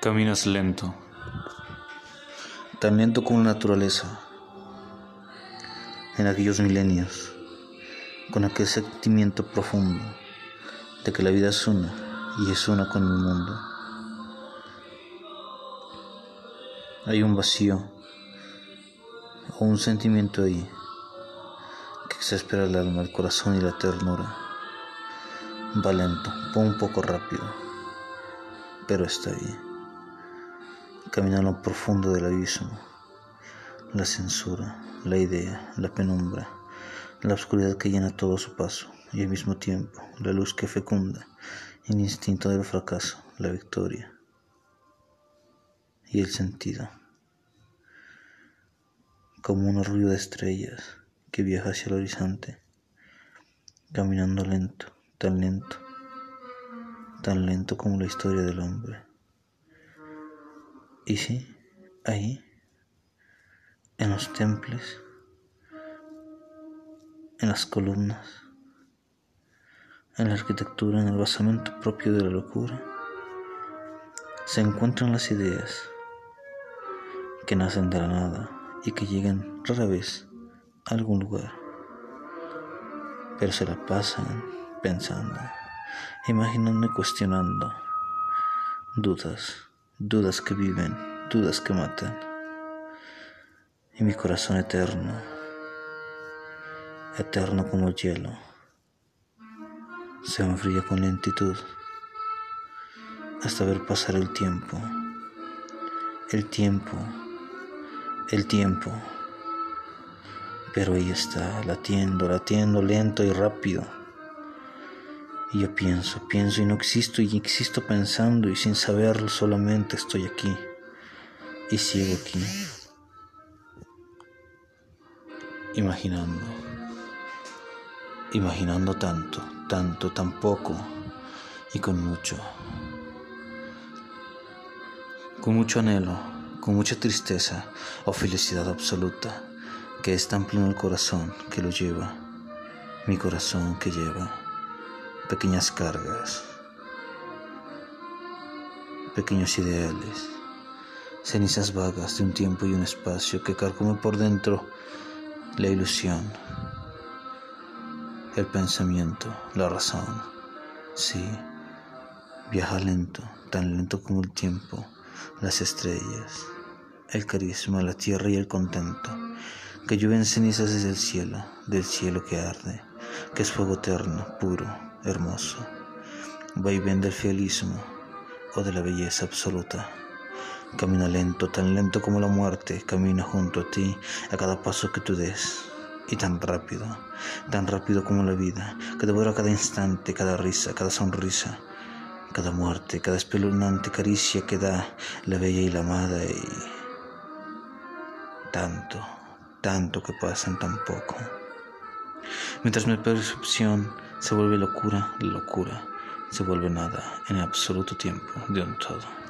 Caminas lento, tan lento como la naturaleza, en aquellos milenios, con aquel sentimiento profundo de que la vida es una y es una con el mundo. Hay un vacío o un sentimiento ahí que exaspera el alma, el corazón y la ternura. Va lento, va un poco rápido, pero está ahí. Camina a lo profundo del abismo, la censura, la idea, la penumbra, la oscuridad que llena todo su paso y al mismo tiempo la luz que fecunda el instinto del fracaso, la victoria y el sentido. Como un ruido de estrellas que viaja hacia el horizonte, caminando lento, tan lento, tan lento como la historia del hombre. Y sí, ahí, en los templos, en las columnas, en la arquitectura, en el basamento propio de la locura, se encuentran las ideas que nacen de la nada y que llegan rara vez a algún lugar, pero se la pasan pensando, imaginando y cuestionando dudas dudas que viven, dudas que matan. Y mi corazón eterno, eterno como el hielo, se enfría con lentitud hasta ver pasar el tiempo, el tiempo, el tiempo. Pero ahí está, latiendo, latiendo lento y rápido y yo pienso, pienso y no existo y existo pensando y sin saberlo solamente estoy aquí y sigo aquí. Imaginando, imaginando tanto, tanto, tan poco y con mucho. Con mucho anhelo, con mucha tristeza o felicidad absoluta que es tan pleno el corazón que lo lleva, mi corazón que lleva pequeñas cargas, pequeños ideales, cenizas vagas de un tiempo y un espacio que carcome por dentro la ilusión, el pensamiento, la razón. Sí, viaja lento, tan lento como el tiempo, las estrellas, el carisma, la tierra y el contento, que llueven cenizas desde el cielo, del cielo que arde, que es fuego eterno, puro, hermoso, vaivén del fialismo o de la belleza absoluta. Camina lento, tan lento como la muerte, camina junto a ti a cada paso que tú des. Y tan rápido, tan rápido como la vida, que devora cada instante, cada risa, cada sonrisa, cada muerte, cada espeluznante caricia que da la bella y la amada y tanto, tanto que pasa en tan poco. Mientras mi percepción se vuelve locura, locura se vuelve nada en absoluto tiempo de un todo.